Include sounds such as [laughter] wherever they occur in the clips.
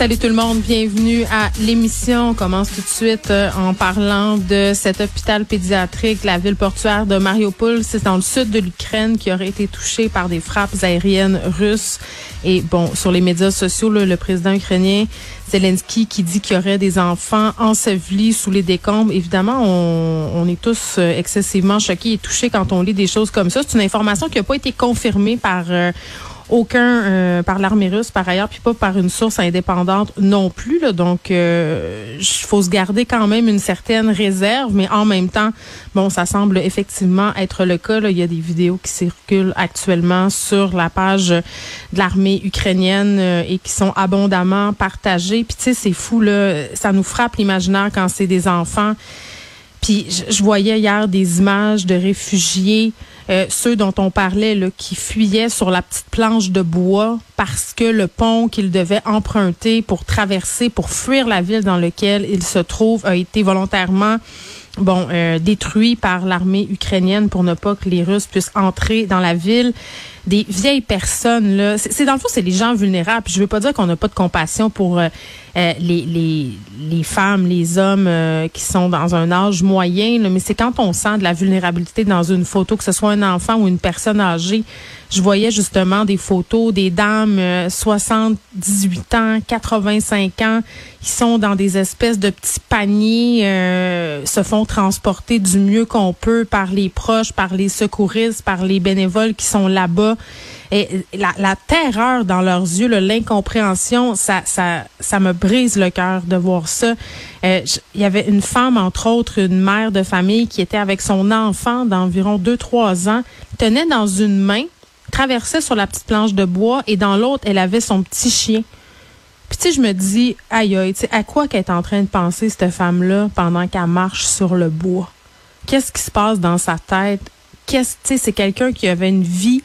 Salut tout le monde, bienvenue à l'émission. On commence tout de suite euh, en parlant de cet hôpital pédiatrique, la ville portuaire de Mariupol. C'est dans le sud de l'Ukraine qui aurait été touché par des frappes aériennes russes. Et bon, sur les médias sociaux, le président ukrainien Zelensky qui dit qu'il y aurait des enfants ensevelis sous les décombres. Évidemment, on, on est tous euh, excessivement choqués et touchés quand on lit des choses comme ça. C'est une information qui n'a pas été confirmée par euh, aucun euh, par l'armée russe par ailleurs, puis pas par une source indépendante non plus. Donc, il euh, faut se garder quand même une certaine réserve, mais en même temps, bon, ça semble effectivement être le cas. Là. Il y a des vidéos qui circulent actuellement sur la page de l'armée ukrainienne euh, et qui sont abondamment partagées. Puis tu sais, c'est fou là, ça nous frappe l'imaginaire quand c'est des enfants. Je voyais hier des images de réfugiés euh, ceux dont on parlait, là, qui fuyaient sur la petite planche de bois parce que le pont qu'ils devaient emprunter pour traverser, pour fuir la ville dans laquelle ils se trouvent, a été volontairement bon euh, détruit par l'armée ukrainienne pour ne pas que les Russes puissent entrer dans la ville des vieilles personnes là. C'est dans le fond c'est les gens vulnérables. Je veux pas dire qu'on n'a pas de compassion pour euh, euh, les, les, les femmes les hommes qui sont dans un âge moyen là, mais c'est quand on sent de la vulnérabilité dans une photo que ce soit un enfant ou une personne âgée. Je voyais justement des photos des dames 78 ans 85 ans. Qui sont dans des espèces de petits paniers se font transporter du mieux qu'on peut par les proches, par les secouristes, par les bénévoles qui sont là-bas. Et la, terreur dans leurs yeux, l'incompréhension, ça, ça, ça me brise le cœur de voir ça. Euh, il y avait une femme, entre autres, une mère de famille qui était avec son enfant d'environ 2-3 ans, tenait dans une main, traversait sur la petite planche de bois et dans l'autre, elle avait son petit chien. Puis tu sais, je me dis, aïe aïe, tu sais, à quoi qu'elle est en train de penser cette femme-là pendant qu'elle marche sur le bois? Qu'est-ce qui se passe dans sa tête? Qu'est-ce, tu sais, c'est quelqu'un qui avait une vie,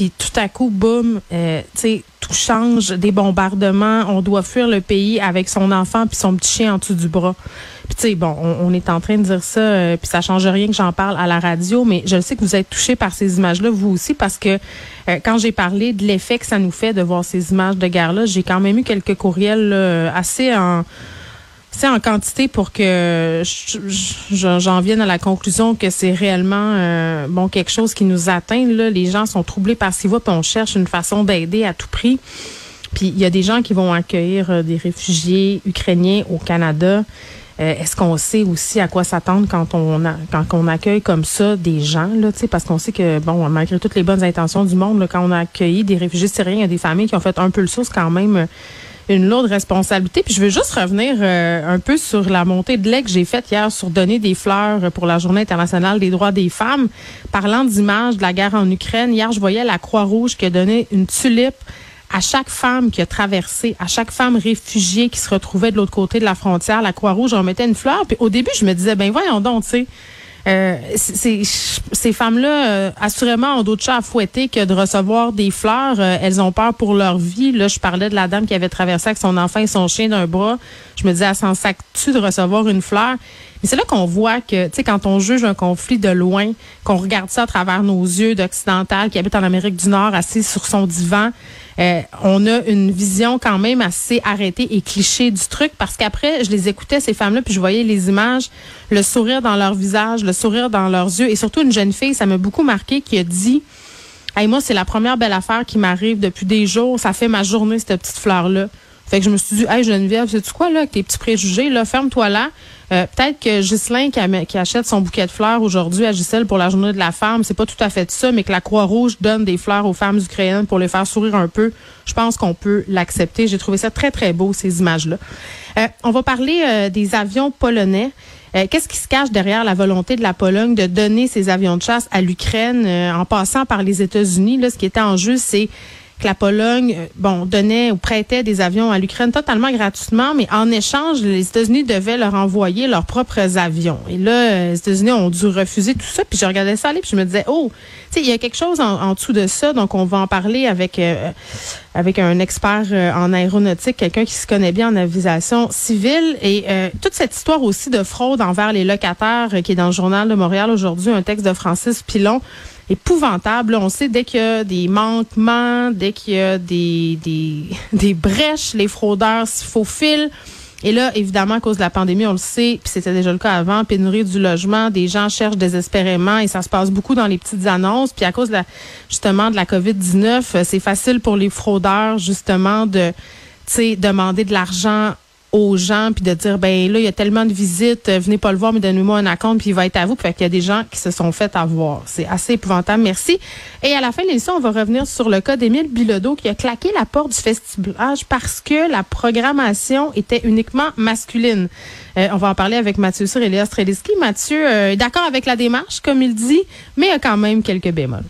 puis tout à coup, boum, euh, tu sais, tout change, des bombardements, on doit fuir le pays avec son enfant puis son petit chien en dessous du bras. Puis tu sais, bon, on, est en train de dire ça, euh, puis ça change rien que j'en parle à la radio, mais je sais que vous êtes touchés par ces images-là, vous aussi, parce que euh, quand j'ai parlé de l'effet que ça nous fait de voir ces images de guerre-là, j'ai quand même eu quelques courriels assez en c'est en quantité pour que j'en vienne à la conclusion que c'est réellement euh, bon quelque chose qui nous atteint. Là. Les gens sont troublés par ce qu'ils voient, on cherche une façon d'aider à tout prix. Puis il y a des gens qui vont accueillir euh, des réfugiés ukrainiens au Canada. Euh, est-ce qu'on sait aussi à quoi s'attendre quand on quand on accueille comme ça des gens là, parce qu'on sait que bon malgré toutes les bonnes intentions du monde, quand on a accueilli des réfugiés syriens, il y a des familles qui ont fait un peu le sauce quand même une lourde responsabilité. Puis je veux juste revenir euh, un peu sur la montée de lait que j'ai faite hier sur donner des fleurs pour la Journée internationale des droits des femmes. Parlant d'images de la guerre en Ukraine, hier, je voyais la Croix-Rouge qui a donné une tulipe à chaque femme qui a traversé, à chaque femme réfugiée qui se retrouvait de l'autre côté de la frontière, la Croix-Rouge remettait une fleur. Puis au début, je me disais, ben voyons donc, tu sais, euh, ces femmes-là, euh, assurément, ont d'autres chats à fouetter que de recevoir des fleurs. Euh, elles ont peur pour leur vie. Là, je parlais de la dame qui avait traversé avec son enfant et son chien d'un bras. Je me disais, elle s'en sac-tu de recevoir une fleur? Mais c'est là qu'on voit que, tu sais, quand on juge un conflit de loin, qu'on regarde ça à travers nos yeux d'occidental qui habite en Amérique du Nord, assis sur son divan, euh, on a une vision quand même assez arrêtée et cliché du truc parce qu'après, je les écoutais, ces femmes-là, puis je voyais les images, le sourire dans leur visage, le sourire dans leurs yeux et surtout une jeune fille, ça m'a beaucoup marqué, qui a dit, hey, moi, c'est la première belle affaire qui m'arrive depuis des jours, ça fait ma journée, cette petite fleur-là. Fait que je me suis dit, hey Geneviève, sais-tu quoi, là, avec tes petits préjugés, là, ferme-toi là. Euh, peut-être que Ghislain qui, achète son bouquet de fleurs aujourd'hui à Gisèle pour la journée de la femme, c'est pas tout à fait ça, mais que la Croix-Rouge donne des fleurs aux femmes ukrainiennes pour les faire sourire un peu, je pense qu'on peut l'accepter. J'ai trouvé ça très, très beau, ces images-là. Euh, on va parler euh, des avions polonais. Qu'est-ce qui se cache derrière la volonté de la Pologne de donner ces avions de chasse à l'Ukraine en passant par les États-Unis? Là, ce qui était en jeu, c'est que la Pologne, euh, bon, donnait ou prêtait des avions à l'Ukraine totalement gratuitement, mais en échange, les États-Unis devaient leur envoyer leurs propres avions. Et là, euh, les États-Unis ont dû refuser tout ça. Puis je regardais ça aller, puis je me disais, oh, tu sais, il y a quelque chose en, dessous de ça. Donc, on va en parler avec euh, avec un expert en aéronautique, quelqu'un qui se connaît bien en aviation civile. Et toute cette histoire aussi de fraude envers les locataires qui est dans le journal de Montréal aujourd'hui, un texte de Francis Pilon épouvantable. On sait dès qu'il y a des manquements, dès qu'il y a des, des, [laughs] des brèches, les fraudeurs s'y faufilent. Et là, évidemment, à cause de la pandémie, on le sait, puis c'était déjà le cas avant, pénurie du logement, des gens cherchent désespérément et ça se passe beaucoup dans les petites annonces. Puis à cause de la, justement de la COVID-19, c'est facile pour les fraudeurs, justement, de demander de l'argent aux gens puis de dire ben là il y a tellement de visites euh, venez pas le voir mais donnez-moi un compte puis il va être à vous. Puis qu'il y a des gens qui se sont fait avoir. C'est assez épouvantable. Merci. Et à la fin de l'émission on va revenir sur le cas d'Émile Bilodeau qui a claqué la porte du festival parce que la programmation était uniquement masculine. Euh, on va en parler avec Mathieu Sur et Léa Streliski Mathieu euh, est d'accord avec la démarche comme il dit mais il y a quand même quelques bémols